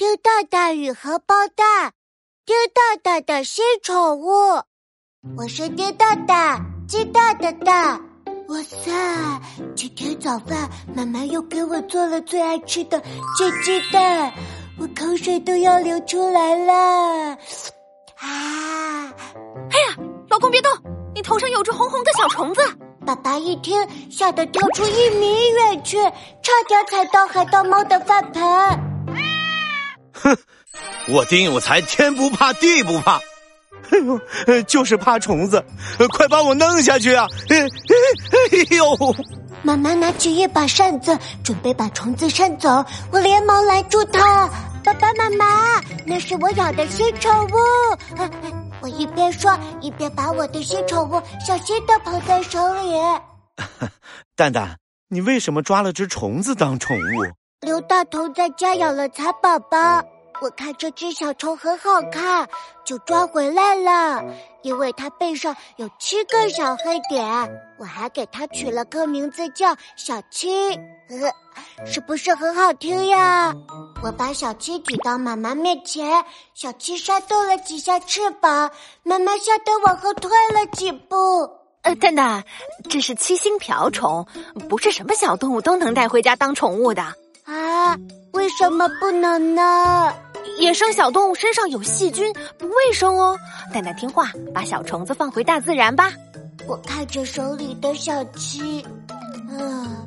丢大大与荷包蛋，丢大大的新宠物。我是丢大大，鸡大的蛋。哇塞！今天早饭妈妈又给我做了最爱吃的煎鸡蛋，我口水都要流出来了。啊！哎呀，老公别动，你头上有只红红的小虫子。爸爸一听，吓得跳出一米远去，差点踩到海盗猫的饭盆。哼，我丁有才，天不怕地不怕，哎呦，就是怕虫子，快把我弄下去啊！哎呦，妈妈拿起一把扇子，准备把虫子扇走，我连忙拦住她。爸爸妈妈，那是我养的新宠物。我一边说，一边把我的新宠物小心的捧在手里。蛋蛋，你为什么抓了只虫子当宠物？刘大头在家养了蚕宝宝，我看这只小虫很好看，就抓回来了。因为它背上有七个小黑点，我还给它取了个名字叫小七，是不是很好听呀？我把小七举到妈妈面前，小七扇动了几下翅膀，妈妈吓得往后退了几步。呃，蛋蛋，这是七星瓢虫，不是什么小动物都能带回家当宠物的。啊，为什么不能呢？野生小动物身上有细菌，不卫生哦。蛋蛋听话，把小虫子放回大自然吧。我看着手里的小七，啊，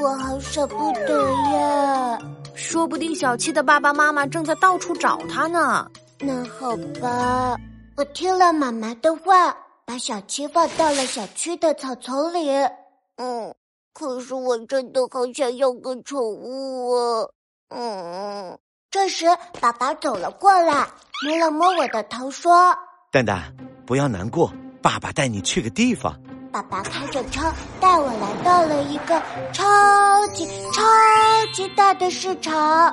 我好舍不得呀。说不定小七的爸爸妈妈正在到处找它呢。那好吧，我听了妈妈的话，把小七放到了小区的草丛里。嗯。可是我真的好想要个宠物啊！嗯，这时爸爸走了过来，摸了摸我的头，说：“蛋蛋，不要难过，爸爸带你去个地方。”爸爸开着车带我来到了一个超级超级大的市场。哇，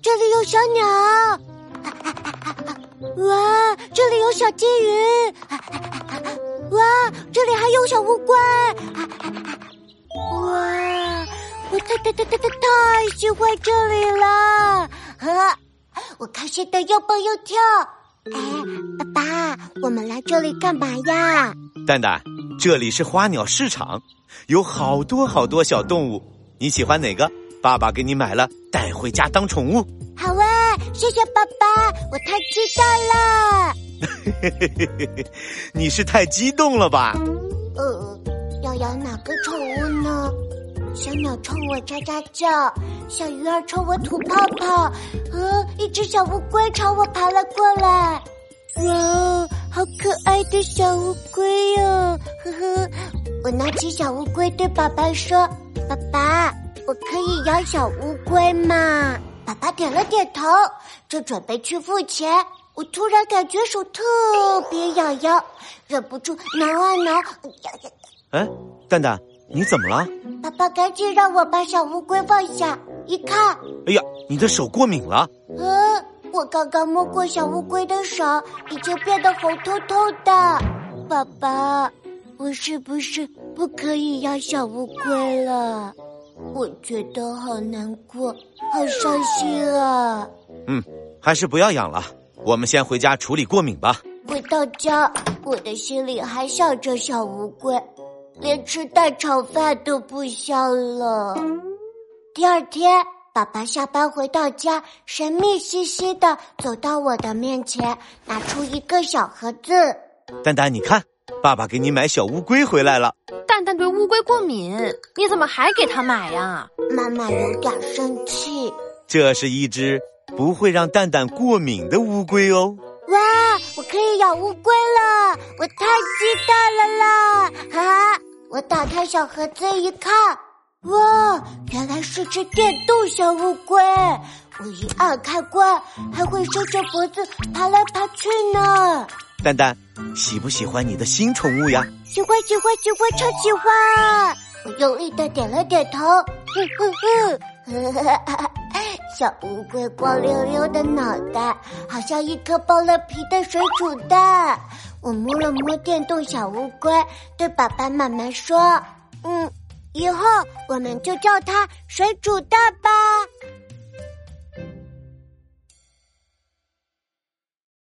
这里有小鸟！哇，这里有小金鱼！哇，这里还有小乌龟！哇，我太太太太太太喜欢这里了！呵，我开心的又蹦又跳。哎，爸爸，我们来这里干嘛呀？蛋蛋，这里是花鸟市场，有好多好多小动物，你喜欢哪个？爸爸给你买了，带回家当宠物。好啊，谢谢爸爸，我太期待了。你是太激动了吧？要养哪个宠物呢？小鸟冲我喳喳叫，小鱼儿冲我吐泡泡，呃，一只小乌龟朝我爬了过来。哇，好可爱的小乌龟哟！呵呵，我拿起小乌龟对爸爸说：“爸爸，我可以养小乌龟吗？”爸爸点了点头，正准备去付钱。我突然感觉手特别痒痒，忍不住挠啊挠。哎，蛋蛋，你怎么了？爸爸赶紧让我把小乌龟放下，一看，哎呀，你的手过敏了。嗯，我刚刚摸过小乌龟的手，已经变得红彤彤的。爸爸，我是不是不可以养小乌龟了？我觉得好难过，好伤心啊。嗯，还是不要养了。我们先回家处理过敏吧。回到家，我的心里还想着小乌龟，连吃蛋炒饭都不香了。第二天，爸爸下班回到家，神秘兮兮的走到我的面前，拿出一个小盒子。蛋蛋，你看，爸爸给你买小乌龟回来了。蛋蛋对乌龟过敏，你怎么还给他买呀？妈妈有点生气。这是一只。不会让蛋蛋过敏的乌龟哦！哇，我可以养乌龟了，我太激动了啦！哈啊，我打开小盒子一看，哇，原来是只电动小乌龟！我一按开关，还会伸着脖子爬来爬去呢。蛋蛋，喜不喜欢你的新宠物呀？喜欢，喜欢，喜欢，超喜欢！我用力的点了点头，哼哼哼，哈哈哈。小乌龟光溜溜的脑袋，好像一颗剥了皮的水煮蛋。我摸了摸电动小乌龟，对爸爸妈妈说：“嗯，以后我们就叫它水煮蛋吧。”